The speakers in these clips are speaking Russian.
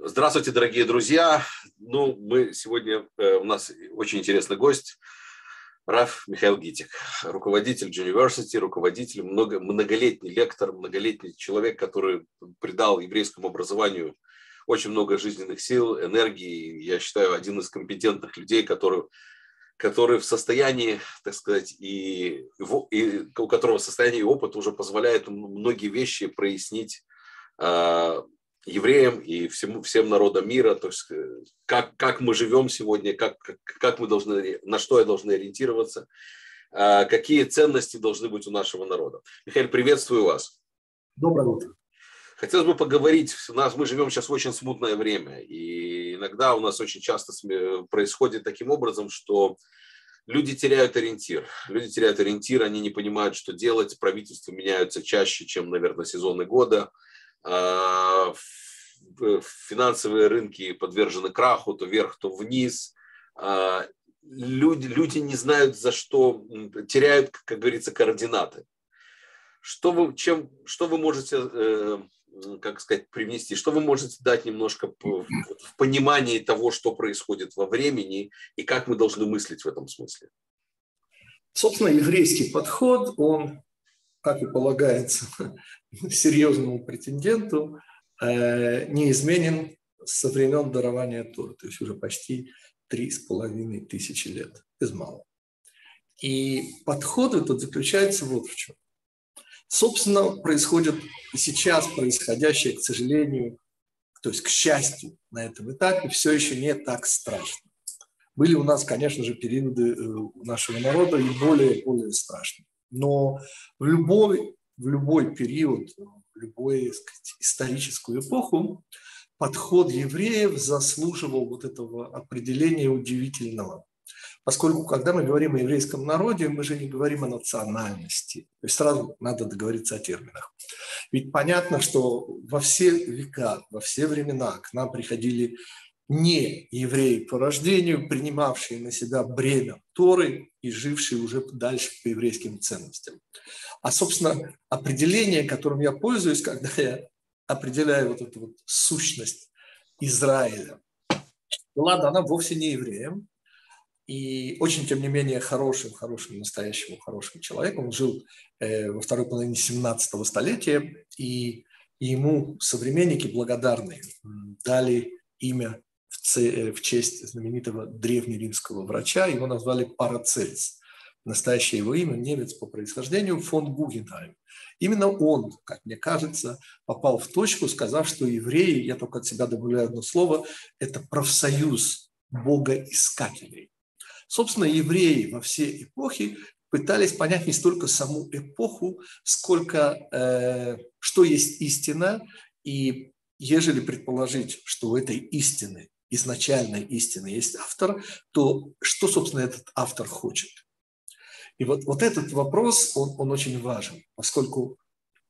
Здравствуйте, дорогие друзья. Ну, мы сегодня, э, у нас очень интересный гость, Раф Михаил Гитик, руководитель University, руководитель, много, многолетний лектор, многолетний человек, который придал еврейскому образованию очень много жизненных сил, энергии. Я считаю, один из компетентных людей, который, который в состоянии, так сказать, и, и у которого состояние и опыт уже позволяет многие вещи прояснить а, евреям и всему, всем народам мира, то есть э, как, как мы живем сегодня, как, как мы должны, на что я должны ориентироваться, а, какие ценности должны быть у нашего народа. Михаил, приветствую вас. Доброе утро. Хотелось бы поговорить, у нас, мы живем сейчас в очень смутное время, и иногда у нас очень часто происходит таким образом, что люди теряют ориентир. Люди теряют ориентир, они не понимают, что делать, правительства меняются чаще, чем, наверное, сезоны года – а, финансовые рынки подвержены краху, то вверх, то вниз. А, люди, люди не знают, за что, теряют, как говорится, координаты. Что вы, чем, что вы можете, э, как сказать, привнести? Что вы можете дать немножко в понимании того, что происходит во времени и как мы должны мыслить в этом смысле? Собственно, еврейский подход, он как и полагается серьезному претенденту, э, неизменен со времен дарования Торы, то есть уже почти три с половиной тысячи лет, без малого. И подход этот заключается вот в чем. Собственно, происходит сейчас происходящее, к сожалению, то есть к счастью на этом этапе, все еще не так страшно. Были у нас, конечно же, периоды э, нашего народа и более, более страшные. Но в любой, в любой период, любую сказать, историческую эпоху подход евреев заслуживал вот этого определения удивительного. Поскольку, когда мы говорим о еврейском народе, мы же не говорим о национальности. То есть сразу надо договориться о терминах. Ведь понятно, что во все века, во все времена к нам приходили не евреи по рождению, принимавшие на себя бремя Торы и жившие уже дальше по еврейским ценностям. А, собственно, определение, которым я пользуюсь, когда я определяю вот эту вот сущность Израиля, была дана вовсе не евреям, и очень, тем не менее, хорошим, хорошим, настоящим, хорошим человеком. Он жил э, во второй половине 17 столетия, и ему современники благодарные дали имя в честь знаменитого древнеримского врача. Его назвали Парацельс. Настоящее его имя немец по происхождению фон Гугенхайм. Именно он, как мне кажется, попал в точку, сказав, что евреи, я только от себя добавляю одно слово, это профсоюз богоискателей. Собственно, евреи во все эпохи пытались понять не столько саму эпоху, сколько э, что есть истина, и ежели предположить, что у этой истины изначальной истины есть автор, то что, собственно, этот автор хочет? И вот, вот этот вопрос, он, он очень важен, поскольку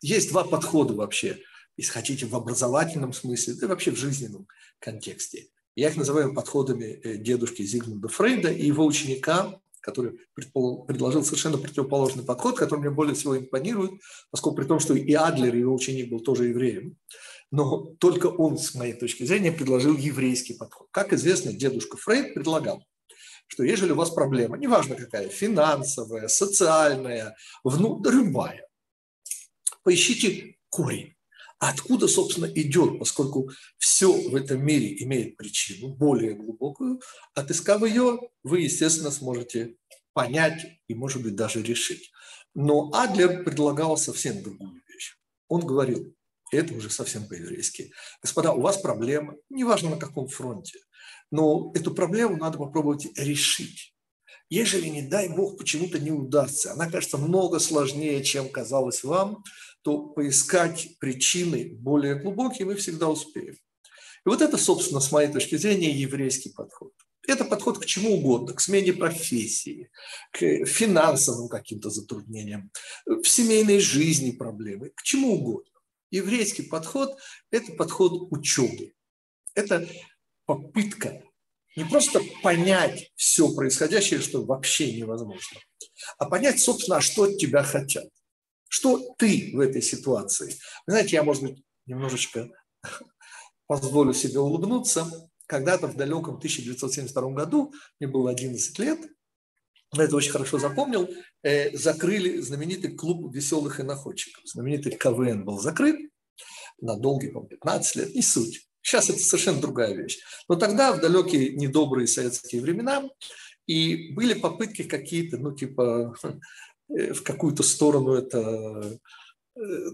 есть два подхода вообще, если хотите, в образовательном смысле, да и вообще в жизненном контексте. Я их называю подходами э, дедушки Зигмунда Фрейда и его ученика, который предложил совершенно противоположный подход, который мне более всего импонирует, поскольку при том, что и Адлер, его ученик, был тоже евреем но только он, с моей точки зрения, предложил еврейский подход. Как известно, дедушка Фрейд предлагал, что ежели у вас проблема, неважно какая, финансовая, социальная, вну, любая, поищите корень. откуда, собственно, идет, поскольку все в этом мире имеет причину, более глубокую, отыскав ее, вы, естественно, сможете понять и, может быть, даже решить. Но Адлер предлагал совсем другую вещь. Он говорил, это уже совсем по-еврейски. Господа, у вас проблема, неважно на каком фронте, но эту проблему надо попробовать решить. Ежели, не дай Бог, почему-то не удастся, она кажется много сложнее, чем казалось вам, то поискать причины более глубокие мы всегда успеем. И вот это, собственно, с моей точки зрения, еврейский подход. Это подход к чему угодно, к смене профессии, к финансовым каким-то затруднениям, в семейной жизни проблемы, к чему угодно. Еврейский подход – это подход учебы. Это попытка не просто понять все происходящее, что вообще невозможно, а понять, собственно, а что от тебя хотят. Что ты в этой ситуации? Знаете, я, может быть, немножечко позволю себе улыбнуться. Когда-то в далеком 1972 году, мне было 11 лет, это очень хорошо запомнил, э, закрыли знаменитый клуб веселых и находчиков. Знаменитый КВН был закрыт на долгие, по 15 лет, не суть. Сейчас это совершенно другая вещь. Но тогда, в далекие недобрые советские времена, и были попытки какие-то, ну, типа, э, в какую-то сторону это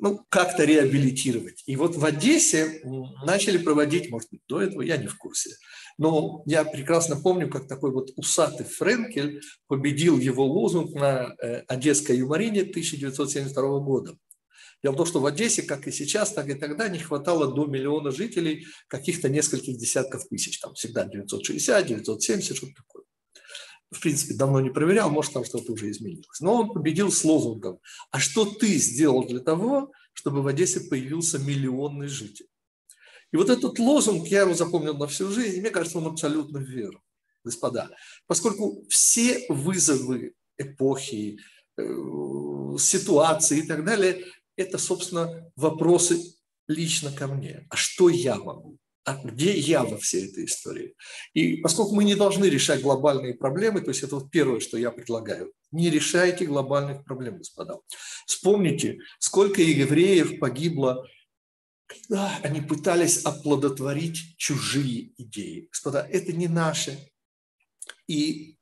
ну, как-то реабилитировать. И вот в Одессе начали проводить, может быть, до этого, я не в курсе, но я прекрасно помню, как такой вот усатый Френкель победил его лозунг на э, Одесской юморине 1972 года. Дело в том, что в Одессе, как и сейчас, так и тогда, не хватало до миллиона жителей, каких-то нескольких десятков тысяч. Там всегда 960, 970, что-то такое в принципе, давно не проверял, может, там что-то уже изменилось. Но он победил с лозунгом «А что ты сделал для того, чтобы в Одессе появился миллионный житель?» И вот этот лозунг, я его запомнил на всю жизнь, и мне кажется, он абсолютно верен, господа. Поскольку все вызовы эпохи, э, ситуации и так далее, это, собственно, вопросы лично ко мне. А что я могу? А где я во всей этой истории? И поскольку мы не должны решать глобальные проблемы, то есть это вот первое, что я предлагаю, не решайте глобальных проблем, господа. Вспомните, сколько евреев погибло, когда они пытались оплодотворить чужие идеи. Господа, это не наши. И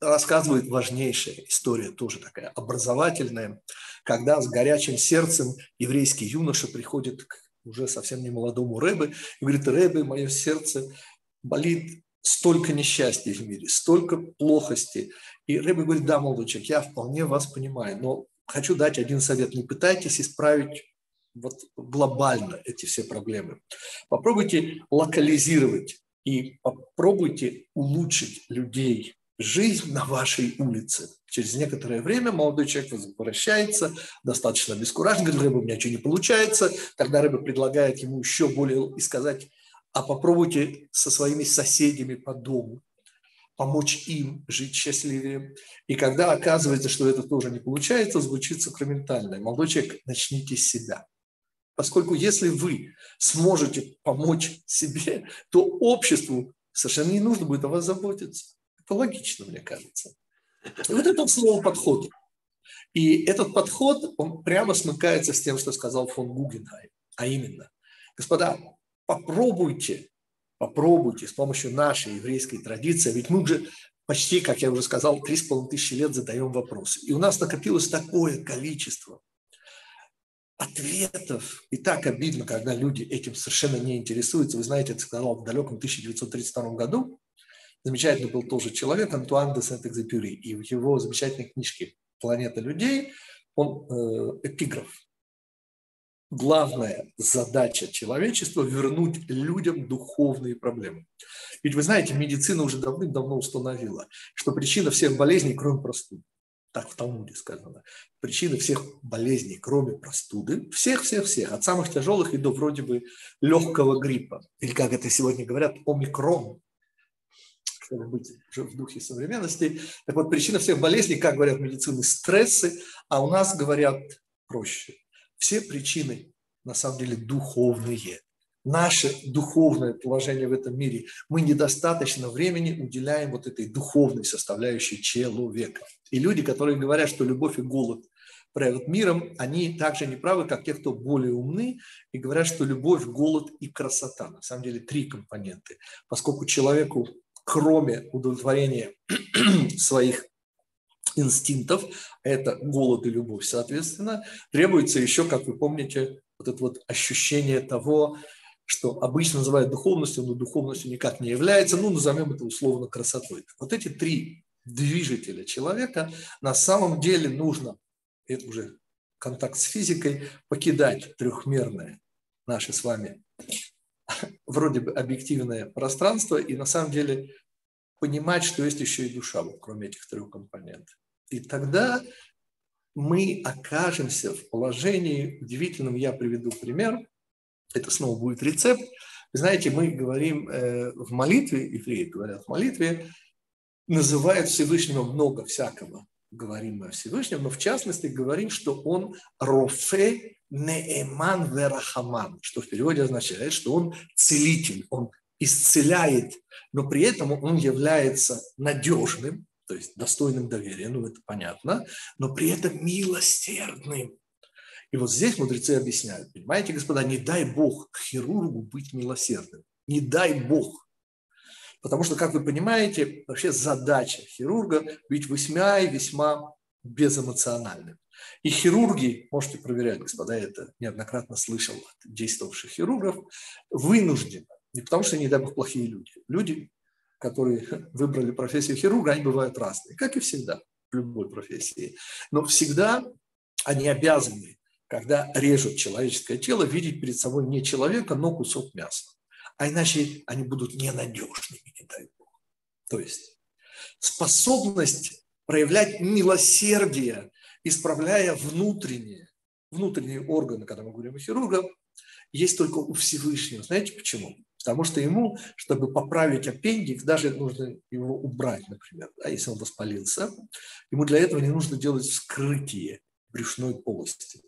рассказывает важнейшая история, тоже такая образовательная, когда с горячим сердцем еврейский юноша приходит к уже совсем не молодому Рэбе, и говорит, Рэбе, мое сердце болит столько несчастья в мире, столько плохости. И Рэбе говорит, да, молодой человек, я вполне вас понимаю, но хочу дать один совет. Не пытайтесь исправить вот глобально эти все проблемы. Попробуйте локализировать и попробуйте улучшить людей, жизнь на вашей улице. Через некоторое время молодой человек возвращается, достаточно бескуражен, говорит, рыба, у меня ничего не получается. Тогда рыба предлагает ему еще более и сказать, а попробуйте со своими соседями по дому помочь им жить счастливее. И когда оказывается, что это тоже не получается, звучит сакраментально. Молодой человек, начните с себя. Поскольку если вы сможете помочь себе, то обществу совершенно не нужно будет о вас заботиться. Это логично, мне кажется. И вот это слово подход. И этот подход, он прямо смыкается с тем, что сказал фон Гугенхайм. А именно, господа, попробуйте, попробуйте с помощью нашей еврейской традиции, ведь мы уже почти, как я уже сказал, три с половиной тысячи лет задаем вопросы. И у нас накопилось такое количество ответов. И так обидно, когда люди этим совершенно не интересуются. Вы знаете, это сказал в далеком 1932 году замечательный был тоже человек, Антуан де Сент-Экзепюри. И в его замечательной книжке «Планета людей» он э, эпиграф. Главная задача человечества – вернуть людям духовные проблемы. Ведь вы знаете, медицина уже давным-давно установила, что причина всех болезней, кроме простуды, так в Талмуде сказано, причина всех болезней, кроме простуды, всех-всех-всех, от самых тяжелых и до вроде бы легкого гриппа, или как это сегодня говорят, омикрон, чтобы быть уже в духе современности. Так вот, причина всех болезней, как говорят в медицине, стрессы, а у нас говорят проще. Все причины на самом деле духовные. Наше духовное положение в этом мире, мы недостаточно времени уделяем вот этой духовной составляющей человека. И люди, которые говорят, что любовь и голод правят миром, они также не правы, как те, кто более умны, и говорят, что любовь, голод и красота. На самом деле три компоненты. Поскольку человеку кроме удовлетворения своих инстинктов, это голод и любовь, соответственно, требуется еще, как вы помните, вот это вот ощущение того, что обычно называют духовностью, но духовностью никак не является, ну, назовем это условно красотой. Вот эти три движителя человека на самом деле нужно, это уже контакт с физикой, покидать трехмерное наше с вами вроде бы объективное пространство и на самом деле понимать, что есть еще и душа, кроме этих трех компонентов. И тогда мы окажемся в положении удивительном. Я приведу пример. Это снова будет рецепт. Знаете, мы говорим э, в молитве, евреи говорят в молитве, называют Всевышнего много всякого. Говорим мы о Всевышнем, но в частности говорим, что он рофе неэман верахаман, что в переводе означает, что он целитель, он исцеляет, но при этом он является надежным, то есть достойным доверия, ну это понятно, но при этом милосердным. И вот здесь мудрецы объясняют, понимаете, господа, не дай Бог хирургу быть милосердным, не дай Бог. Потому что, как вы понимаете, вообще задача хирурга быть весьма и весьма безэмоциональным. И хирурги, можете проверять, господа, я это неоднократно слышал от действовавших хирургов, вынуждены, не потому что, не дай бог, плохие люди. Люди, которые выбрали профессию хирурга, они бывают разные, как и всегда в любой профессии. Но всегда они обязаны, когда режут человеческое тело, видеть перед собой не человека, но кусок мяса а иначе они будут ненадежными, не дай Бог. То есть способность проявлять милосердие, исправляя внутренние, внутренние органы, когда мы говорим о хирургах, есть только у Всевышнего. Знаете почему? Потому что ему, чтобы поправить аппендикс, даже нужно его убрать, например, да, если он воспалился, ему для этого не нужно делать вскрытие брюшной полости.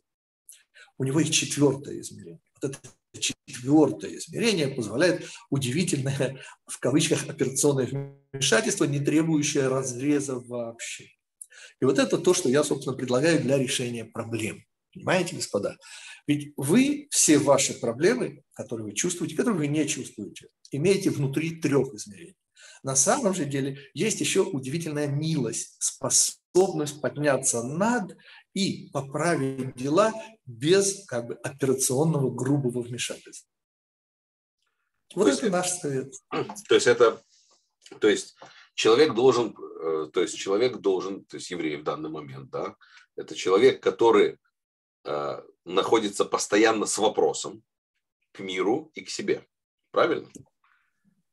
У него есть четвертое измерение. Вот это четвертое измерение позволяет удивительное, в кавычках, операционное вмешательство, не требующее разреза вообще. И вот это то, что я, собственно, предлагаю для решения проблем. Понимаете, господа? Ведь вы все ваши проблемы, которые вы чувствуете, которые вы не чувствуете, имеете внутри трех измерений. На самом же деле есть еще удивительная милость, способность подняться над и поправить дела без как бы, операционного грубого вмешательства. Вот то это есть, наш совет. То есть это, то есть человек должен, э, то есть человек должен, то есть еврей в данный момент, да, это человек, который э, находится постоянно с вопросом к миру и к себе, правильно?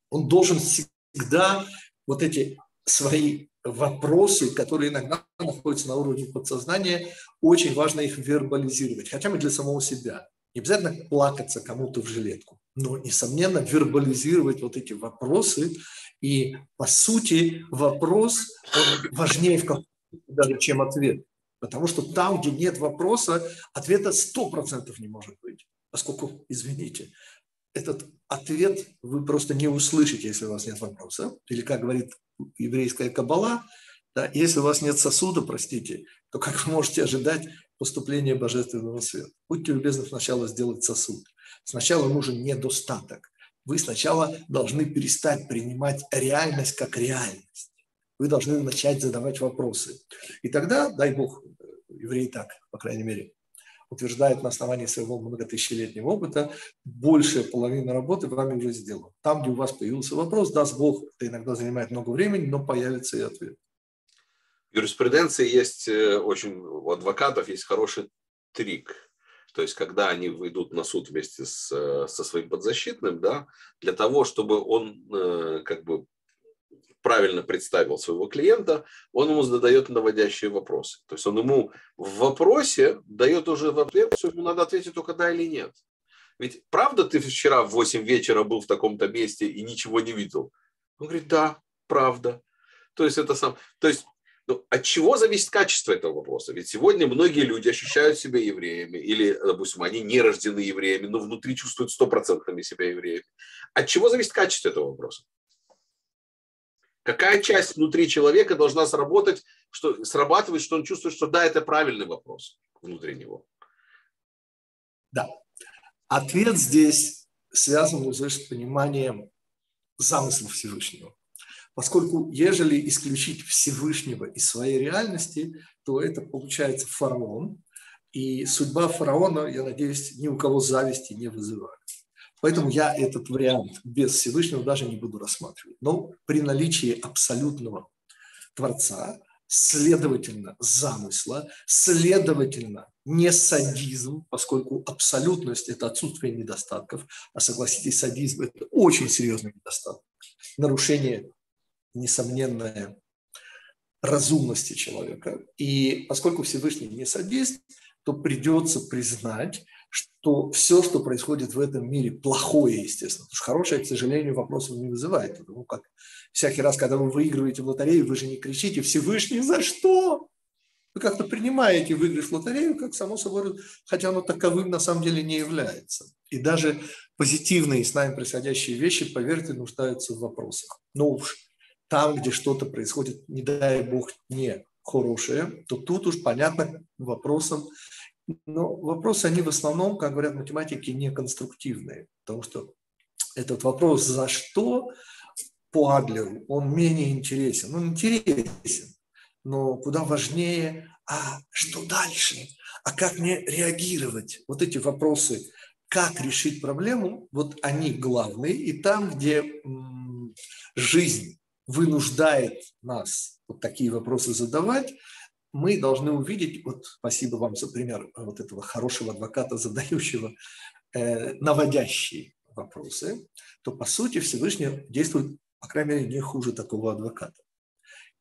Он должен всегда вот эти свои вопросы, которые иногда находятся на уровне подсознания, очень важно их вербализировать, хотя бы для самого себя. Не обязательно плакаться кому-то в жилетку, но, несомненно, вербализировать вот эти вопросы. И, по сути, вопрос он важнее в даже, чем ответ. Потому что там, где нет вопроса, ответа 100% не может быть. Поскольку, извините, этот ответ вы просто не услышите, если у вас нет вопроса. Или, как говорит еврейская кабала, да, если у вас нет сосуда, простите, то как вы можете ожидать поступления божественного света? Будьте любезны сначала сделать сосуд. Сначала нужен недостаток. Вы сначала должны перестать принимать реальность как реальность. Вы должны начать задавать вопросы. И тогда, дай Бог, евреи так, по крайней мере, утверждает на основании своего многотысячелетнего опыта, большая половина работы вами уже сделана. Там, где у вас появился вопрос, даст Бог, это иногда занимает много времени, но появится и ответ. В юриспруденции есть э, очень, у адвокатов есть хороший трик. То есть, когда они выйдут на суд вместе с, э, со своим подзащитным, да, для того, чтобы он э, как бы правильно представил своего клиента, он ему задает наводящие вопросы. То есть он ему в вопросе дает уже в ответ, что ему надо ответить только да или нет. Ведь правда ты вчера в 8 вечера был в таком-то месте и ничего не видел? Он говорит, да, правда. То есть это сам, то есть ну, от чего зависит качество этого вопроса? Ведь сегодня многие люди ощущают себя евреями, или, допустим, они не рождены евреями, но внутри чувствуют стопроцентными себя евреями. От чего зависит качество этого вопроса? Какая часть внутри человека должна сработать, что, срабатывать, что он чувствует, что да, это правильный вопрос внутри него? Да. Ответ здесь связан уже с пониманием замысла Всевышнего. Поскольку, ежели исключить Всевышнего из своей реальности, то это получается фараон. И судьба фараона, я надеюсь, ни у кого зависти не вызывает. Поэтому я этот вариант без Всевышнего даже не буду рассматривать. Но при наличии абсолютного Творца, следовательно, замысла, следовательно, не садизм, поскольку абсолютность – это отсутствие недостатков, а согласитесь, садизм – это очень серьезный недостаток. Нарушение, несомненное, разумности человека. И поскольку Всевышний не садист, то придется признать, что все, что происходит в этом мире, плохое, естественно. Потому что хорошее, к сожалению, вопросов не вызывает. Потому как всякий раз, когда вы выигрываете в лотерею, вы же не кричите «Всевышний, за что?» Вы как-то принимаете выигрыш в лотерею, как само собой, хотя оно таковым на самом деле не является. И даже позитивные с нами происходящие вещи, поверьте, нуждаются в вопросах. Но уж там, где что-то происходит, не дай бог, не хорошее, то тут уж понятно вопросом. Но вопросы, они в основном, как говорят математики, не конструктивные. Потому что этот вопрос «за что?» по Адлеру, он менее интересен. Он интересен, но куда важнее, а что дальше? А как мне реагировать? Вот эти вопросы, как решить проблему, вот они главные. И там, где жизнь вынуждает нас вот такие вопросы задавать, мы должны увидеть, вот спасибо вам за пример вот этого хорошего адвоката, задающего э, наводящие вопросы, то по сути Всевышний действует, по крайней мере, не хуже такого адвоката.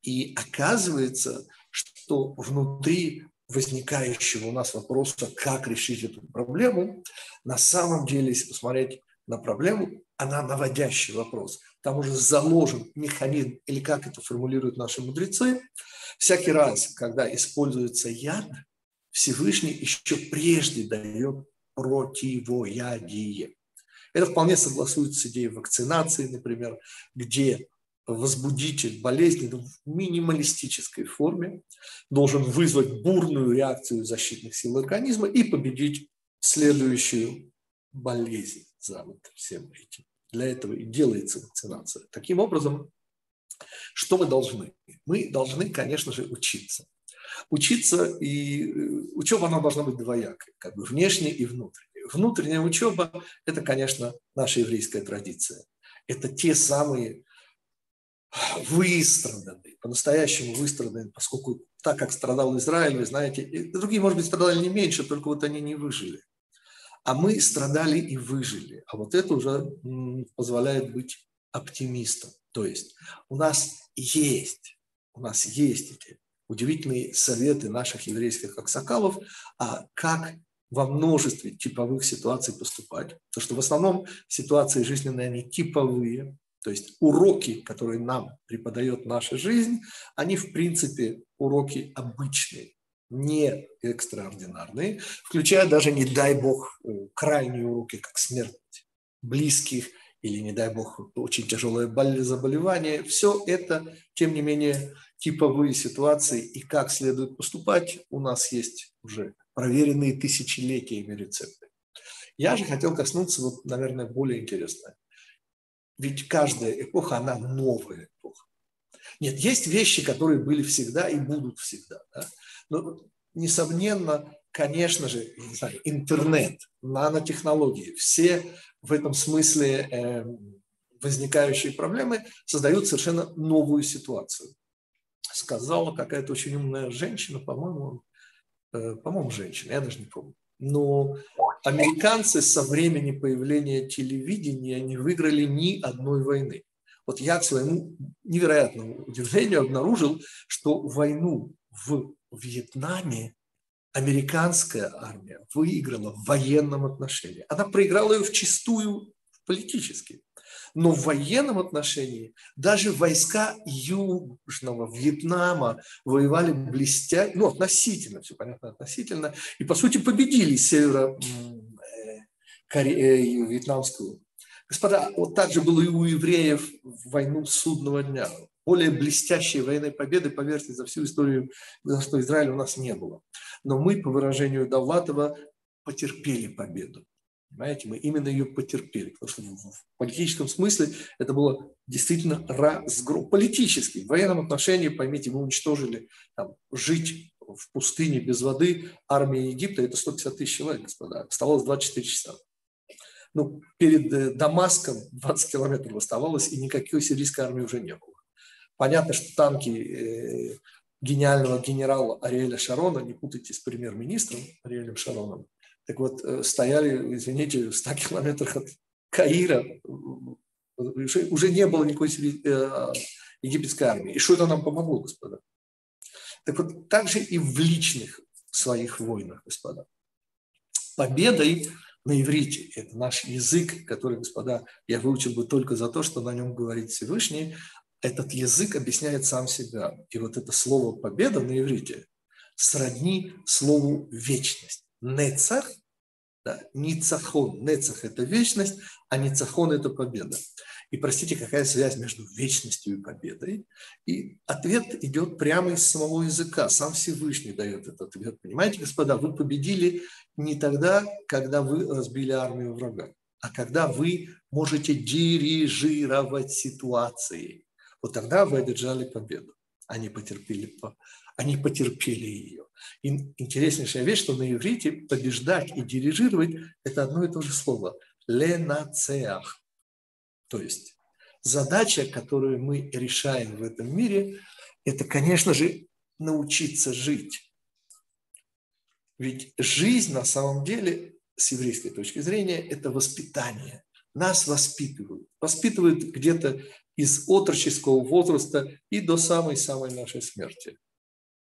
И оказывается, что внутри возникающего у нас вопроса, как решить эту проблему, на самом деле, если посмотреть на проблему, она наводящий вопрос. Там уже заложен механизм, или как это формулируют наши мудрецы, всякий раз, когда используется яд, Всевышний еще прежде дает противоядие. Это вполне согласуется с идеей вакцинации, например, где возбудитель болезни в минималистической форме должен вызвать бурную реакцию защитных сил организма и победить следующую болезнь за вот всем этим. Для этого и делается вакцинация. Таким образом, что мы должны? Мы должны, конечно же, учиться. Учиться, и э, учеба, она должна быть двоякой, как бы внешне и внутренне. Внутренняя учеба – это, конечно, наша еврейская традиция. Это те самые выстраданные, по-настоящему выстраданные, поскольку так как страдал Израиль, вы знаете, другие, может быть, страдали не меньше, только вот они не выжили. А мы страдали и выжили. А вот это уже позволяет быть оптимистом. То есть у нас есть, у нас есть эти удивительные советы наших еврейских аксакалов, а как во множестве типовых ситуаций поступать. Потому что в основном ситуации жизненные, они типовые, то есть уроки, которые нам преподает наша жизнь, они в принципе уроки обычные, не экстраординарные, включая даже, не дай бог, э, крайние уроки, как смерть близких или, не дай бог, очень тяжелое заболевание. Все это, тем не менее, типовые ситуации и как следует поступать у нас есть уже проверенные тысячелетиями рецепты. Я же хотел коснуться, вот, наверное, более интересное. Ведь каждая эпоха, она новая эпоха. Нет, есть вещи, которые были всегда и будут всегда. Да? Но, несомненно, конечно же, интернет, нанотехнологии, все в этом смысле э, возникающие проблемы создают совершенно новую ситуацию. Сказала какая-то очень умная женщина, по-моему, э, по-моему, женщина, я даже не помню. Но американцы со времени появления телевидения не выиграли ни одной войны. Вот я к своему невероятному удивлению обнаружил, что войну в Вьетнаме американская армия выиграла в военном отношении. Она проиграла ее в чистую политически. Но в военном отношении даже войска Южного Вьетнама воевали блестя, ну, относительно, все понятно, относительно, и, по сути, победили северо э, вьетнамскую. Господа, вот так же было и у евреев в войну судного дня. Более блестящей военной победы, поверьте, за всю историю что Израиля у нас не было. Но мы, по выражению Давлатова, потерпели победу. Понимаете, мы именно ее потерпели, потому что в политическом смысле это было действительно разгром. Политический, в военном отношении, поймите, мы уничтожили там, жить в пустыне без воды армии Египта, это 150 тысяч человек, господа, оставалось 24 часа. Ну, перед э, Дамаском 20 километров оставалось, и никакой сирийской армии уже не было. Понятно, что танки э, гениального генерала Ариэля Шарона, не путайте с премьер-министром Ариэлем Шароном, так вот, э, стояли, извините, в 100 километрах от Каира, уже, уже не было никакой э, египетской армии. И что это нам помогло, господа? Так вот, также и в личных своих войнах, господа. Победой на иврите, это наш язык, который, господа, я выучил бы только за то, что на нем говорит Всевышний, этот язык объясняет сам себя. И вот это слово «победа» на иврите, сродни слову вечность. Нецах, да, ницахон. Нецах – это вечность, а ницахон – это победа. И простите, какая связь между вечностью и победой? И ответ идет прямо из самого языка. Сам Всевышний дает этот ответ. Понимаете, господа, вы победили не тогда, когда вы разбили армию врага, а когда вы можете дирижировать ситуацией. Вот тогда вы одержали победу. Они потерпели, они потерпели ее. И интереснейшая вещь, что на иврите побеждать и дирижировать – это одно и то же слово. Ленацеах. То есть задача, которую мы решаем в этом мире, это, конечно же, научиться жить. Ведь жизнь на самом деле, с еврейской точки зрения, это воспитание. Нас воспитывают. Воспитывают где-то из отроческого возраста и до самой-самой нашей смерти.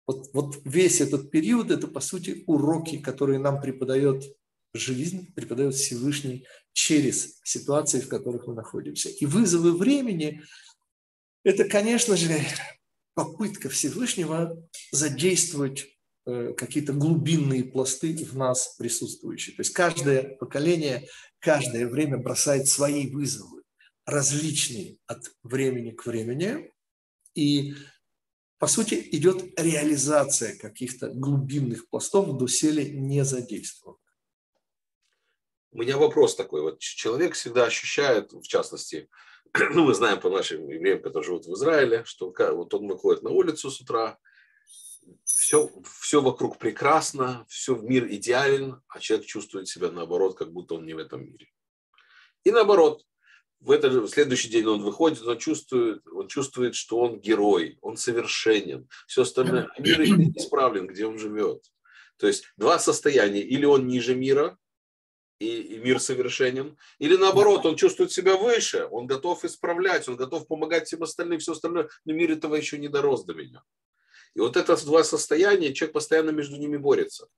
Вот, вот весь этот период – это, по сути, уроки, которые нам преподает жизнь, преподает Всевышний через ситуации, в которых мы находимся. И вызовы времени – это, конечно же, попытка Всевышнего задействовать э, какие-то глубинные пласты в нас присутствующие. То есть каждое поколение, каждое время бросает свои вызовы, различные от времени к времени. И, по сути, идет реализация каких-то глубинных пластов, доселе не задействованных. У меня вопрос такой. Вот человек всегда ощущает, в частности, ну, мы знаем по нашим евреям, которые живут в Израиле, что вот он выходит на улицу с утра, все, все вокруг прекрасно, все в мир идеален, а человек чувствует себя наоборот, как будто он не в этом мире. И наоборот, в этот в следующий день он выходит, он чувствует, он чувствует, что он герой, он совершенен. Все остальное, мир исправлен, где он живет. То есть два состояния. Или он ниже мира, и, и мир совершенен. Или наоборот, он чувствует себя выше, он готов исправлять, он готов помогать всем остальным, все остальное, но мир этого еще не дорос до меня. И вот это два состояния, человек постоянно между ними борется.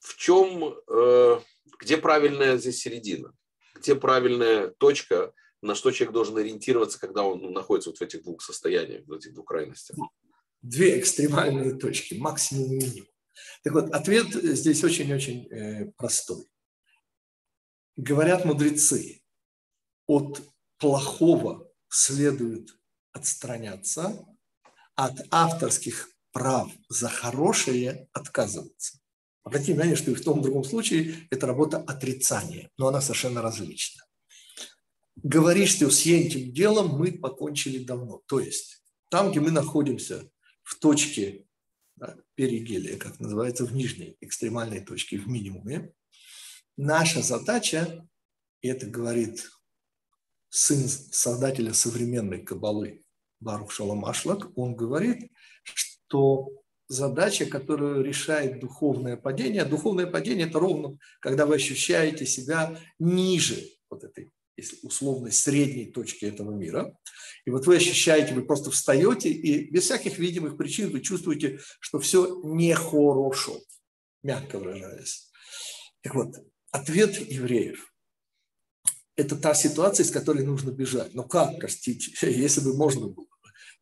В чем, э, где правильная здесь середина? Где правильная точка, на что человек должен ориентироваться, когда он ну, находится вот в этих двух состояниях, в этих двух крайностях? Две экстремальные точки, максимум и минимум. Так вот, ответ здесь очень-очень э, простой. Говорят мудрецы, от плохого следует отстраняться, от авторских прав за хорошее отказываться. Обратите внимание, что и в том и в другом случае это работа отрицания, но она совершенно различна. Говоришь, что с этим делом мы покончили давно. То есть там, где мы находимся в точке да, перигелия, как называется, в нижней экстремальной точке, в минимуме, Наша задача, и это говорит сын создателя современной кабалы Барух Шаламашлак, он говорит, что задача, которую решает духовное падение, духовное падение – это ровно, когда вы ощущаете себя ниже вот этой если условной средней точки этого мира. И вот вы ощущаете, вы просто встаете, и без всяких видимых причин вы чувствуете, что все нехорошо, мягко выражаясь. Так вот, ответ евреев – это та ситуация, из которой нужно бежать. Но как, простите, если бы можно было?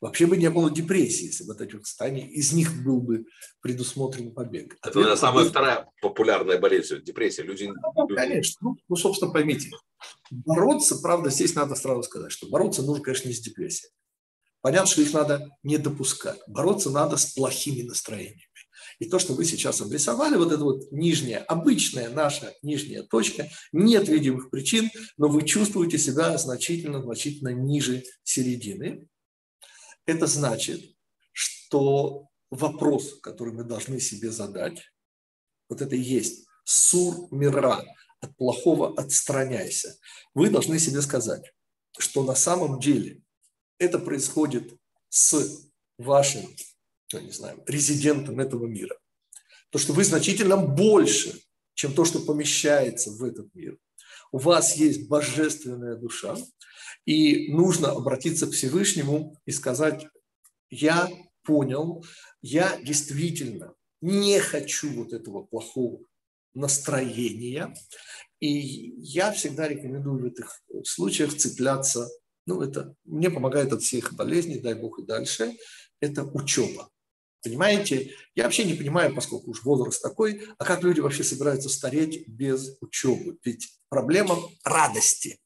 Вообще бы не было депрессии, если бы от этих состояний из них был бы предусмотрен побег. Это наверное, самая вторая популярная болезнь – депрессия. Люди... Ну, конечно. Ну, ну, собственно, поймите. Бороться, правда, здесь надо сразу сказать, что бороться нужно, конечно, не с депрессией. Понятно, что их надо не допускать. Бороться надо с плохими настроениями. И то, что вы сейчас обрисовали, вот эта вот нижняя, обычная наша нижняя точка, нет видимых причин, но вы чувствуете себя значительно, значительно ниже середины. Это значит, что вопрос, который мы должны себе задать, вот это и есть сур мира, от плохого отстраняйся. Вы должны себе сказать, что на самом деле это происходит с вашим я не знаю, резидентом этого мира. То, что вы значительно больше, чем то, что помещается в этот мир. У вас есть божественная душа, и нужно обратиться к Всевышнему и сказать, я понял, я действительно не хочу вот этого плохого настроения, и я всегда рекомендую в этих случаях цепляться, ну, это мне помогает от всех болезней, дай Бог и дальше, это учеба. Понимаете? Я вообще не понимаю, поскольку уж возраст такой, а как люди вообще собираются стареть без учебы? Ведь проблема радости.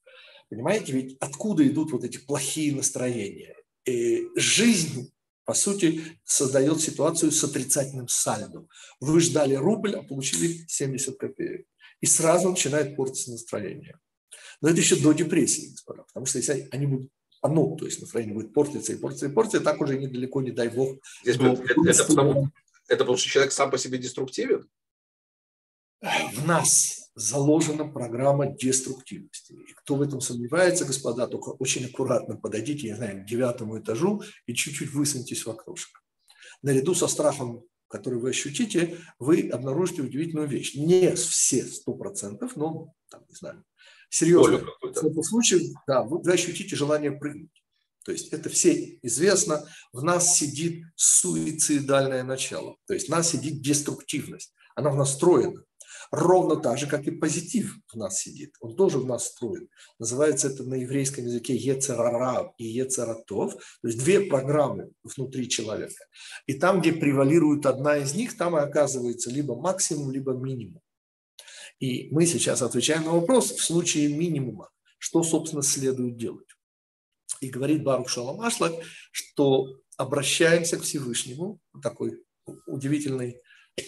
Понимаете, ведь откуда идут вот эти плохие настроения? И жизнь, по сути, создает ситуацию с отрицательным сальдом. Вы ждали рубль, а получили 70 копеек. И сразу начинает портиться настроение. Но это еще до депрессии, господа, потому что если они будут оно, то есть настроение будет портиться и портиться и портиться, так уже недалеко, не дай бог. Здесь до... это, это, потому, это потому, что человек сам по себе деструктивен? В нас заложена программа деструктивности. И кто в этом сомневается, господа, только очень аккуратно подойдите, я знаю, к девятому этажу и чуть-чуть высуньтесь в окошко. Наряду со страхом, который вы ощутите, вы обнаружите удивительную вещь. Не все сто процентов, но, там, не знаю, серьезно. В этом случае, да, вы, вы ощутите желание прыгнуть. То есть это все известно, в нас сидит суицидальное начало, то есть в нас сидит деструктивность, она в нас встроена. Ровно так же, как и позитив в нас сидит, он тоже в нас встроен. Называется это на еврейском языке ецерара и ецератов, то есть две программы внутри человека. И там, где превалирует одна из них, там и оказывается либо максимум, либо минимум. И мы сейчас отвечаем на вопрос в случае минимума, что, собственно, следует делать. И говорит Барух Шаламашлак, что обращаемся к Всевышнему, такой удивительный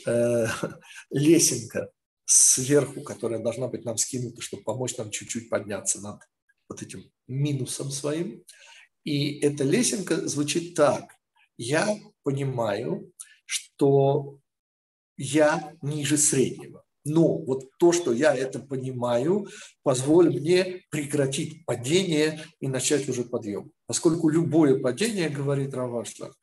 э, лесенка сверху, которая должна быть нам скинута, чтобы помочь нам чуть-чуть подняться над вот этим минусом своим. И эта лесенка звучит так. Я понимаю, что я ниже среднего. Но вот то, что я это понимаю, позволит мне прекратить падение и начать уже подъем. Поскольку любое падение, говорит Равашлах,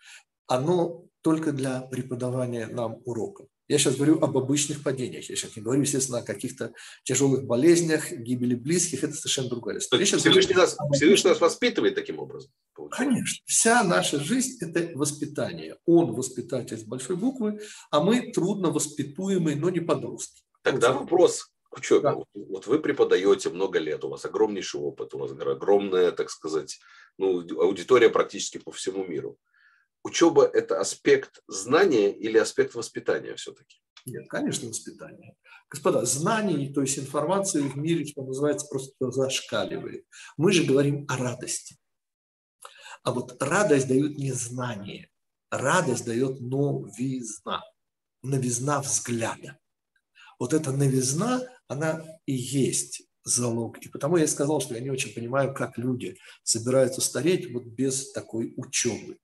оно только для преподавания нам уроков. Я сейчас говорю об обычных падениях. Я сейчас не говорю, естественно, о каких-то тяжелых болезнях, гибели близких. Это совершенно другая история. Всевышний, говорю, нас, Всевышний нас воспитывает таким образом. Получается. Конечно. Вся наша жизнь – это воспитание. Он воспитатель с большой буквы, а мы трудно воспитуемые, но не подростки. Тогда вопрос учебе. Да. Вот вы преподаете много лет, у вас огромнейший опыт, у вас огромная, так сказать, ну, аудитория практически по всему миру. Учеба – это аспект знания или аспект воспитания все-таки? Нет, конечно, воспитание. Господа, знаний, то есть информации в мире, что называется, просто зашкаливает. Мы же говорим о радости. А вот радость дает не знание, радость дает новизна, новизна взгляда вот эта новизна, она и есть залог. И потому я сказал, что я не очень понимаю, как люди собираются стареть вот без такой учебы.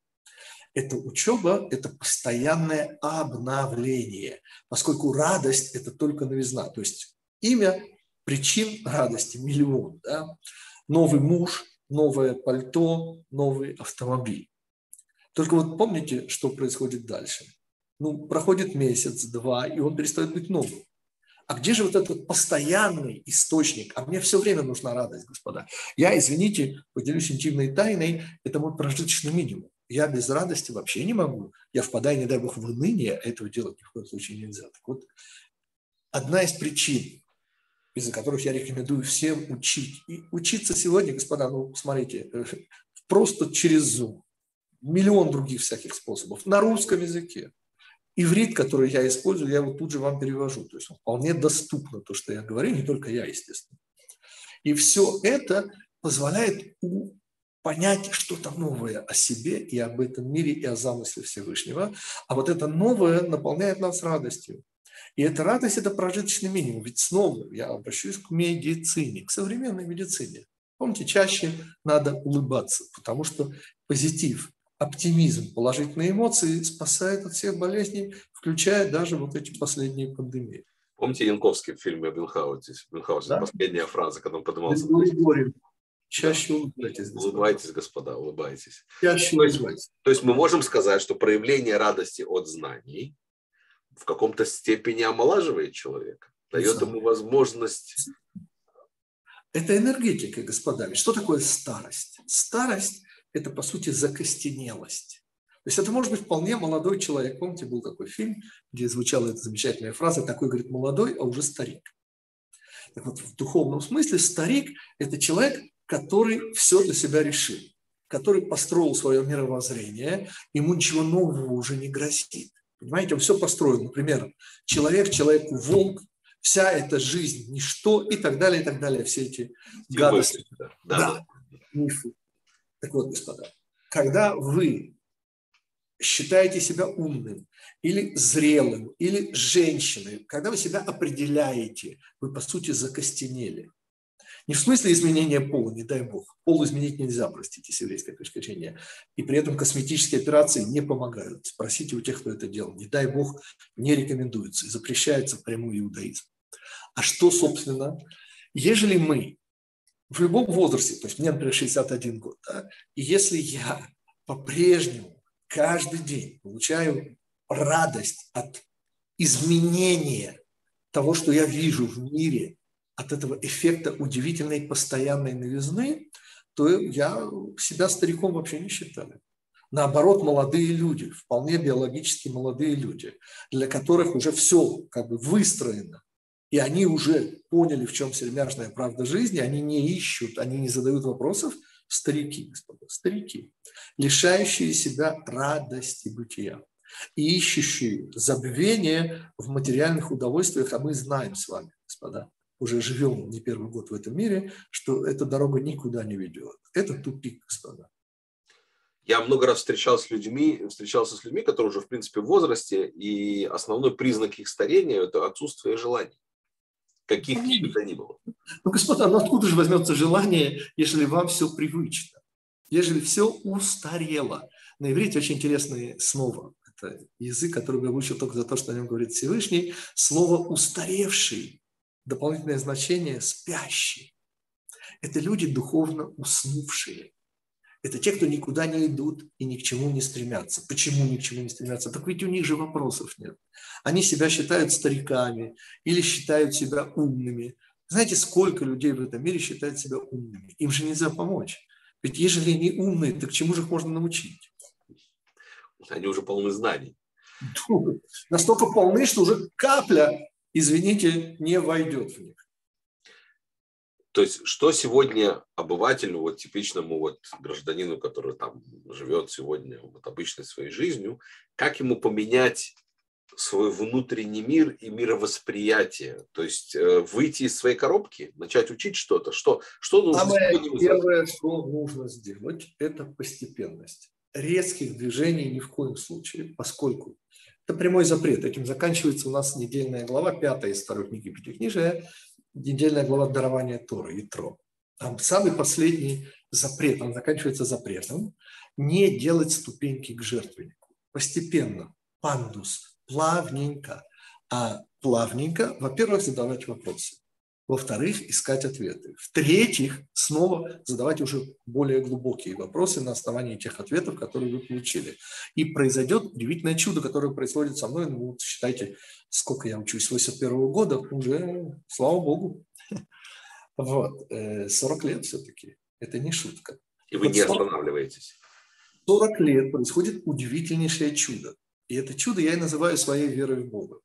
Эта учеба – это постоянное обновление, поскольку радость – это только новизна. То есть имя причин радости – миллион. Да? Новый муж, новое пальто, новый автомобиль. Только вот помните, что происходит дальше? Ну, проходит месяц, два, и он перестает быть новым. А где же вот этот постоянный источник? А мне все время нужна радость, господа. Я, извините, поделюсь интимной тайной, это мой прожиточный минимум. Я без радости вообще не могу. Я впадаю, не дай бог, в уныние, а этого делать ни в коем случае нельзя. Так вот, одна из причин, из-за которых я рекомендую всем учить. И учиться сегодня, господа, ну, смотрите, просто через Zoom. Миллион других всяких способов. На русском языке иврит, который я использую, я его тут же вам перевожу. То есть вполне доступно то, что я говорю, не только я, естественно. И все это позволяет понять что-то новое о себе и об этом мире, и о замысле Всевышнего. А вот это новое наполняет нас радостью. И эта радость – это прожиточный минимум. Ведь снова я обращусь к медицине, к современной медицине. Помните, чаще надо улыбаться, потому что позитив, оптимизм, положительные эмоции спасает от всех болезней, включая даже вот эти последние пандемии. Помните Янковский в фильме Бенхаузе? Бенхаузе да? последняя фраза, когда он поднимался. Чаще улыбайтесь. Господа. Улыбайтесь, господа, улыбайтесь. Чаще улыбайтесь. То есть мы можем сказать, что проявление радости от знаний в каком-то степени омолаживает человека, дает ему возможность... Это энергетика, господа. Что такое старость? Старость это, по сути, закостенелость. То есть это может быть вполне молодой человек. Помните, был такой фильм, где звучала эта замечательная фраза, такой, говорит, молодой, а уже старик. Так вот, в духовном смысле старик – это человек, который все для себя решил, который построил свое мировоззрение, ему ничего нового уже не грозит. Понимаете, он все построил. Например, человек, человеку волк, вся эта жизнь, ничто и так далее, и так далее. Все эти гадости. Да, да, да. мифы. Так вот, господа, когда вы считаете себя умным или зрелым, или женщиной, когда вы себя определяете, вы, по сути, закостенели. Не в смысле изменения пола, не дай бог. Пол изменить нельзя, простите, с еврейской точки зрения. И при этом косметические операции не помогают. Спросите у тех, кто это делал. Не дай бог, не рекомендуется и запрещается прямой иудаизм. А что, собственно, ежели мы в любом возрасте, то есть мне, например, 61 год, да, и если я по-прежнему каждый день получаю радость от изменения того, что я вижу в мире, от этого эффекта удивительной постоянной новизны, то я себя стариком вообще не считаю. Наоборот, молодые люди, вполне биологически молодые люди, для которых уже все как бы выстроено, и они уже поняли, в чем сермяжная правда жизни, они не ищут, они не задают вопросов, старики, господа, старики, лишающие себя радости бытия и ищущие забвение в материальных удовольствиях, а мы знаем с вами, господа, уже живем не первый год в этом мире, что эта дорога никуда не ведет. Это тупик, господа. Я много раз встречался с людьми, встречался с людьми, которые уже, в принципе, в возрасте, и основной признак их старения – это отсутствие желаний. Каких бы то ни было. Ну, господа, ну откуда же возьмется желание, если вам все привычно? Ежели все устарело. На иврите очень интересное слово. Это язык, который я выучил только за то, что о нем говорит Всевышний. Слово «устаревший» дополнительное значение спящий. Это люди духовно уснувшие. Это те, кто никуда не идут и ни к чему не стремятся. Почему ни к чему не стремятся? Так ведь у них же вопросов нет. Они себя считают стариками или считают себя умными. Знаете, сколько людей в этом мире считают себя умными? Им же нельзя помочь. Ведь ежели они умные, то к чему же их можно научить? Они уже полны знаний. Настолько полны, что уже капля извините, не войдет в них. То есть, что сегодня обывателю, вот типичному вот гражданину, который там живет сегодня вот обычной своей жизнью, как ему поменять свой внутренний мир и мировосприятие, то есть э, выйти из своей коробки, начать учить что-то, что, что нужно Самое первое, что нужно сделать, это постепенность. Резких движений ни в коем случае, поскольку это прямой запрет. Этим заканчивается у нас недельная глава, пятая из второй книги Пятикнижия, недельная глава дарования Торы, Итро. Там самый последний запрет, он заканчивается запретом, не делать ступеньки к жертвеннику. Постепенно, пандус, плавненько. А плавненько, во-первых, задавать вопросы. Во-вторых, искать ответы. В-третьих, снова задавать уже более глубокие вопросы на основании тех ответов, которые вы получили. И произойдет удивительное чудо, которое происходит со мной. Ну, вот считайте, сколько я учусь, 81 года, уже, слава богу. Вот, 40 э, лет все-таки. Это не шутка. И вы вот не останавливаетесь. 40 лет происходит удивительнейшее чудо. И это чудо я и называю своей верой в Бога.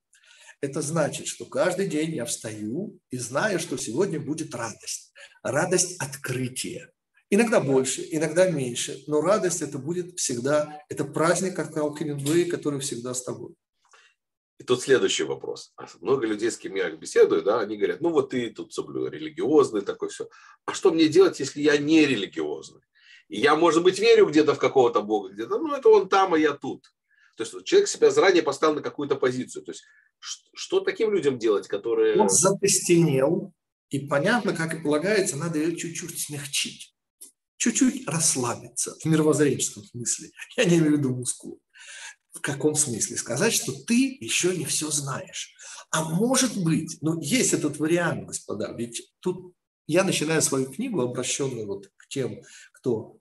Это значит, что каждый день я встаю и знаю, что сегодня будет радость. Радость открытия. Иногда больше, иногда меньше, но радость это будет всегда, это праздник, как сказал Хемингуэй, который всегда с тобой. И тут следующий вопрос. Много людей, с кем я беседую, да, они говорят, ну вот ты тут религиозный такой все. А что мне делать, если я не религиозный? И я, может быть, верю где-то в какого-то Бога, где-то, ну это он там, а я тут. То есть человек себя заранее поставил на какую-то позицию. То есть что таким людям делать, которые... Он закостенел, и понятно, как и полагается, надо ее чуть-чуть смягчить, чуть-чуть расслабиться в мировоззренческом смысле. Я не имею в виду мускул. В каком смысле? Сказать, что ты еще не все знаешь. А может быть, ну, есть этот вариант, господа, ведь тут я начинаю свою книгу, обращенную вот к тем, кто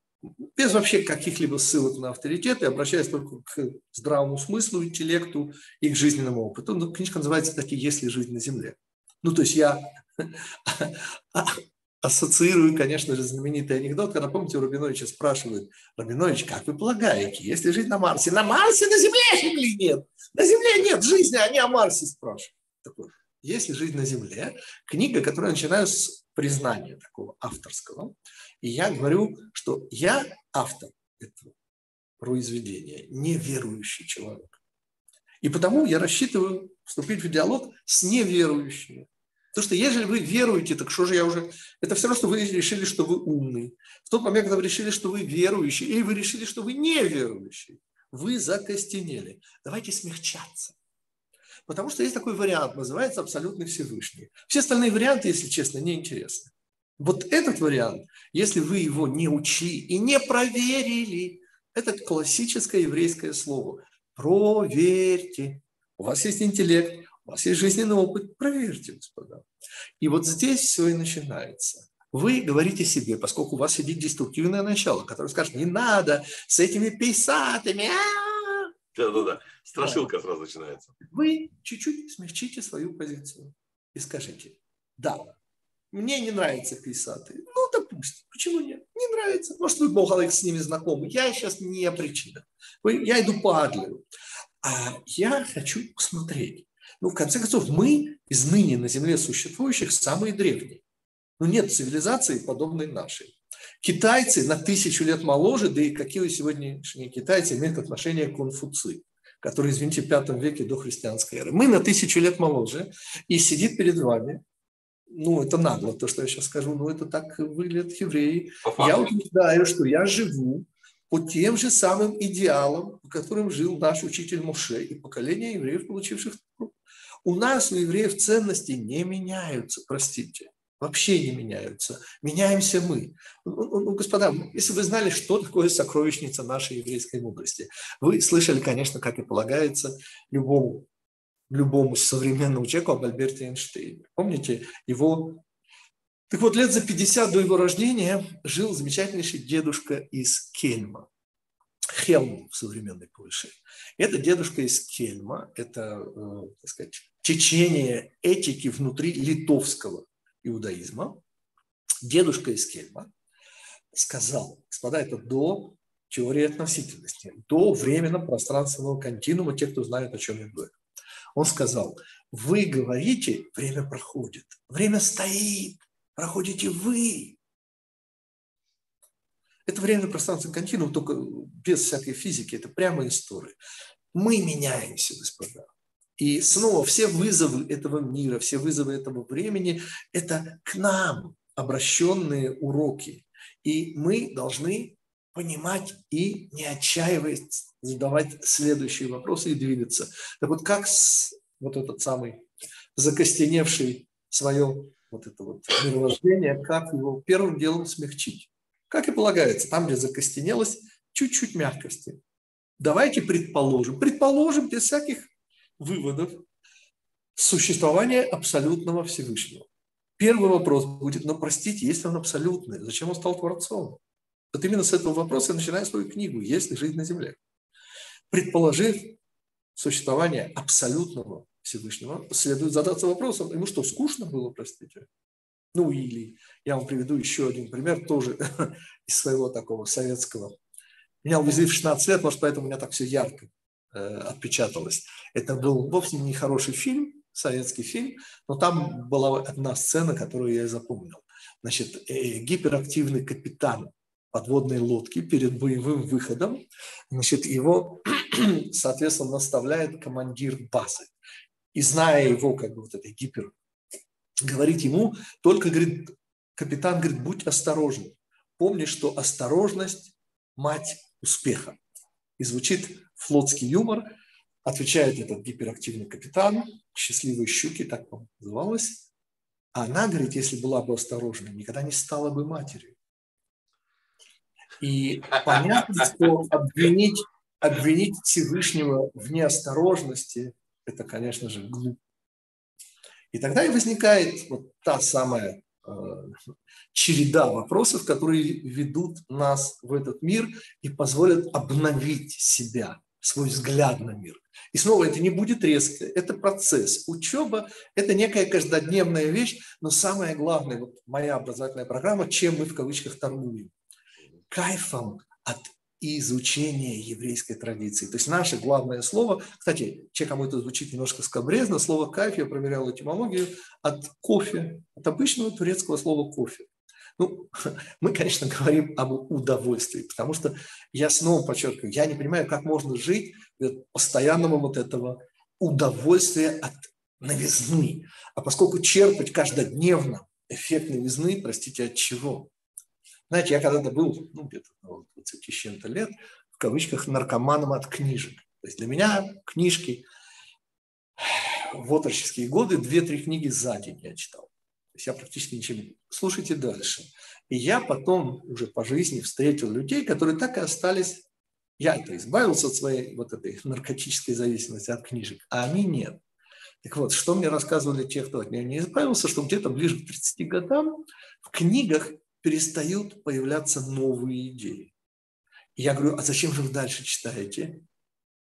без вообще каких-либо ссылок на авторитеты, обращаясь только к здравому смыслу, интеллекту и к жизненному опыту. Ну, книжка называется «Таки есть ли жизнь на Земле?». Ну, то есть я ассоциирую, конечно же, знаменитый анекдот, когда, помните, у Рабиновича спрашивают, Рабинович, как вы полагаете, есть ли жизнь на Марсе? На Марсе, на Земле или нет? На Земле нет жизни, они о Марсе спрашивают. Такой Есть ли жизнь на земле? Книга, которую я начинаю с признания такого авторского. И я говорю, что я автор этого произведения, неверующий человек. И потому я рассчитываю вступить в диалог с неверующими. Потому что если вы веруете, так что же я уже... Это все равно, что вы решили, что вы умный. В тот момент, когда вы решили, что вы верующий, или вы решили, что вы неверующий, вы закостенели. Давайте смягчаться. Потому что есть такой вариант, называется абсолютный Всевышний. Все остальные варианты, если честно, неинтересны. Вот этот вариант, если вы его не учли и не проверили, это классическое еврейское слово. Проверьте. У вас есть интеллект, у вас есть жизненный опыт, проверьте, господа. И вот здесь все и начинается. Вы говорите себе, поскольку у вас сидит деструктивное начало, которое скажет, не надо с этими пейсатами, да-да-да, страшилка да. сразу начинается. Вы чуть-чуть смягчите свою позицию и скажите, да, мне не нравятся писаты. Ну, допустим, почему нет? Не нравится. Может, вы, Бог с ними знакомы. Я сейчас не причина. Я иду по Адлеру. А я хочу посмотреть. Ну, в конце концов, мы из ныне на Земле существующих самые древние. Ну, нет цивилизации, подобной нашей. Китайцы на тысячу лет моложе, да и какие сегодняшние китайцы имеют отношение к Конфуцию, который, извините, в пятом веке до христианской эры. Мы на тысячу лет моложе, и сидит перед вами, ну, это нагло, то, что я сейчас скажу, но это так выглядят евреи. Я утверждаю, что я живу по тем же самым идеалам, по которым жил наш учитель Моше и поколение евреев, получивших У нас, у евреев, ценности не меняются, простите вообще не меняются. Меняемся мы. Ну, ну, ну, господа, если вы знали, что такое сокровищница нашей еврейской мудрости, вы слышали, конечно, как и полагается, любому, любому современному человеку об Альберте Эйнштейне. Помните его... Так вот, лет за 50 до его рождения жил замечательнейший дедушка из Кельма. Хелм в современной Польше. Это дедушка из Кельма, это, э, так сказать, течение этики внутри литовского иудаизма, дедушка из Кельма, сказал, господа, это до теории относительности, до временно-пространственного континуума, те, кто знает, о чем я говорю. Он сказал, вы говорите, время проходит, время стоит, проходите вы. Это временно-пространственный континуум, только без всякой физики, это прямо история. Мы меняемся, господа. И снова все вызовы этого мира, все вызовы этого времени – это к нам обращенные уроки. И мы должны понимать и не отчаиваясь задавать следующие вопросы и двигаться. Так вот как вот этот самый закостеневший свое вот это вот мировоззрение, как его первым делом смягчить? Как и полагается, там, где закостенелось, чуть-чуть мягкости. Давайте предположим, предположим без всяких выводов существования абсолютного Всевышнего. Первый вопрос будет, но простите, если он абсолютный, зачем он стал Творцом? Вот именно с этого вопроса я начинаю свою книгу «Есть ли жизнь на земле?». Предположив существование абсолютного Всевышнего, следует задаться вопросом, ему что, скучно было, простите? Ну или я вам приведу еще один пример, тоже из своего такого советского. Меня увезли в 16 лет, может, поэтому у меня так все ярко. Э, отпечаталось. Это был вовсе не хороший фильм, советский фильм, но там была одна сцена, которую я запомнил. Значит, э, гиперактивный капитан подводной лодки перед боевым выходом, значит, его, соответственно, наставляет командир базы. И зная его, как бы, вот этой гипер, говорит ему, только, говорит, капитан говорит, будь осторожен. Помни, что осторожность – мать успеха. И звучит флотский юмор, отвечает этот гиперактивный капитан, счастливые щуки, так вам называлось. А она, говорит, если была бы осторожна, никогда не стала бы матерью. И понятно, что обвинить, обвинить Всевышнего в неосторожности – это, конечно же, глупо. И тогда и возникает вот та самая э, череда вопросов, которые ведут нас в этот мир и позволят обновить себя, свой взгляд на мир. И снова это не будет резко, это процесс. Учеба – это некая каждодневная вещь, но самое главное, вот моя образовательная программа, чем мы в кавычках торгуем? Кайфом от изучение еврейской традиции. То есть наше главное слово, кстати, те, кому это звучит немножко скобрезно, слово «кайф», я проверял этимологию, от кофе, от обычного турецкого слова «кофе». Ну, мы, конечно, говорим об удовольствии, потому что я снова подчеркиваю, я не понимаю, как можно жить постоянного вот этого удовольствия от новизны. А поскольку черпать каждодневно эффект новизны, простите, от чего? Знаете, я когда-то был, ну, где-то 20 с чем-то лет, в кавычках, наркоманом от книжек. То есть для меня книжки в отроческие годы, две-три книги за день я читал. То есть я практически ничего не... Слушайте дальше. И я потом уже по жизни встретил людей, которые так и остались... Я-то избавился от своей вот этой наркотической зависимости от книжек, а они нет. Так вот, что мне рассказывали те, кто от нее не избавился, что где-то ближе к 30 годам в книгах перестают появляться новые идеи. И я говорю, а зачем же вы дальше читаете?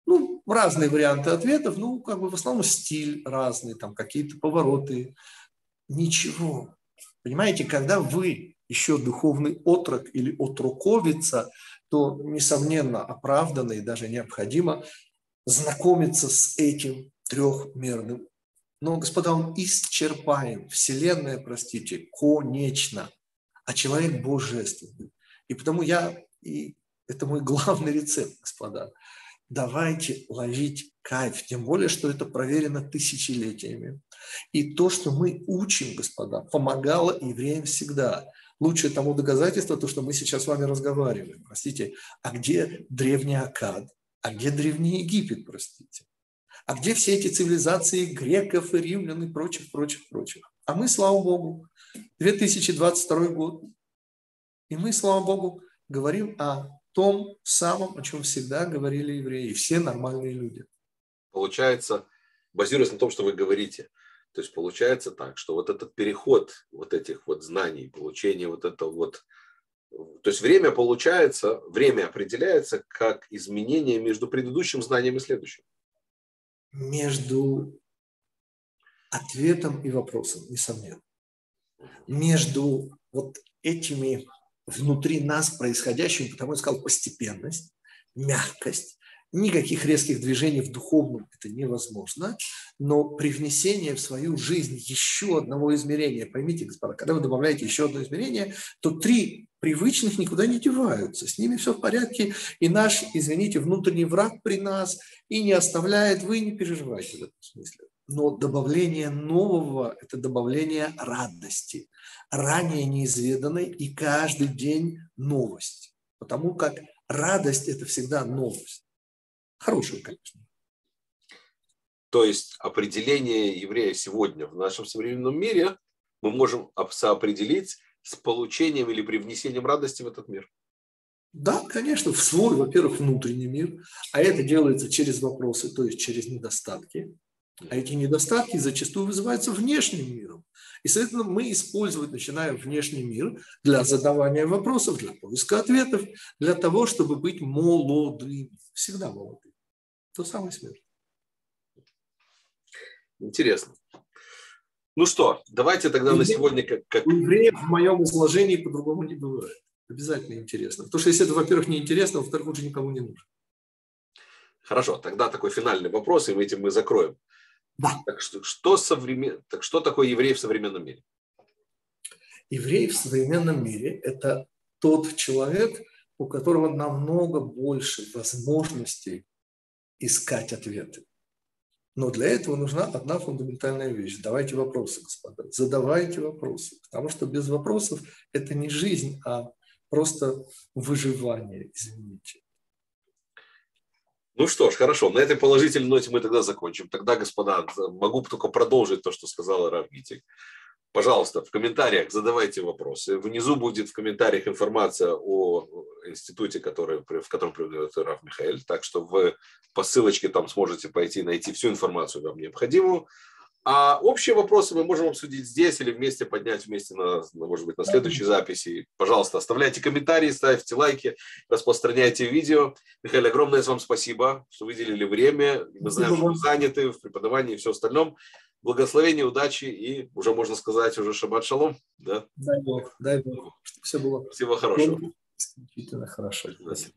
Ну, разные варианты ответов, ну, как бы в основном стиль разный, там какие-то повороты. Ничего. Понимаете, когда вы еще духовный отрок или отруковица, то, несомненно, оправданно и даже необходимо знакомиться с этим трехмерным. Но, господа, он исчерпаем. Вселенная, простите, конечна а человек божественный. И потому я, и это мой главный рецепт, господа, давайте ловить кайф, тем более, что это проверено тысячелетиями. И то, что мы учим, господа, помогало евреям всегда. Лучшее тому доказательство, то, что мы сейчас с вами разговариваем. Простите, а где древний Акад? А где древний Египет, простите? А где все эти цивилизации греков и римлян и прочих, прочих, прочих? А мы, слава Богу, 2022 год. И мы, слава Богу, говорим о том самом, о чем всегда говорили евреи, все нормальные люди. Получается, базируясь на том, что вы говорите, то есть получается так, что вот этот переход вот этих вот знаний, получение вот этого вот, то есть время получается, время определяется как изменение между предыдущим знанием и следующим. Между ответом и вопросом, несомненно между вот этими внутри нас происходящими, потому я сказал постепенность, мягкость, никаких резких движений в духовном это невозможно, но привнесение в свою жизнь еще одного измерения, поймите, господа, когда вы добавляете еще одно измерение, то три привычных никуда не деваются, с ними все в порядке, и наш, извините, внутренний враг при нас и не оставляет, вы не переживайте в этом смысле но добавление нового – это добавление радости, ранее неизведанной и каждый день новость. Потому как радость – это всегда новость. Хорошая, конечно. То есть определение еврея сегодня в нашем современном мире мы можем соопределить с получением или привнесением радости в этот мир. Да, конечно, в свой, во-первых, внутренний мир, а это делается через вопросы, то есть через недостатки, а эти недостатки зачастую вызываются внешним миром. И, соответственно, мы использовать начинаем внешний мир для задавания вопросов, для поиска ответов, для того, чтобы быть молодым. Всегда молодым. То самое смерть. Интересно. Ну что, давайте тогда на сегодня как... как... У евреев в моем изложении по-другому не бывает. Обязательно интересно. Потому что если это, во-первых, не интересно, во-вторых, уже никому не нужно. Хорошо, тогда такой финальный вопрос, и этим мы закроем. Да. Так что, что, современ... так что такое еврей в современном мире? Еврей в современном мире – это тот человек, у которого намного больше возможностей искать ответы. Но для этого нужна одна фундаментальная вещь. Давайте вопросы, господа. Задавайте вопросы. Потому что без вопросов это не жизнь, а просто выживание, извините. Ну что ж, хорошо, на этой положительной ноте мы тогда закончим. Тогда, господа, могу только продолжить то, что сказала Равгитик. Пожалуйста, в комментариях задавайте вопросы. Внизу будет в комментариях информация о институте, который, в котором преподает Раф Михаил. Так что вы по ссылочке там сможете пойти найти всю информацию вам необходимую. А общие вопросы мы можем обсудить здесь или вместе поднять вместе на, может быть, на следующей записи. Пожалуйста, оставляйте комментарии, ставьте лайки, распространяйте видео. Михаил, огромное вам спасибо, что выделили время. Мы знаем, что вы заняты в преподавании и все остальном. Благословения, удачи и уже можно сказать уже шаббат шалом. Да? Дай Бог, дай Бог, все было. Всего хорошего. Исключительно хорошо. Спасибо.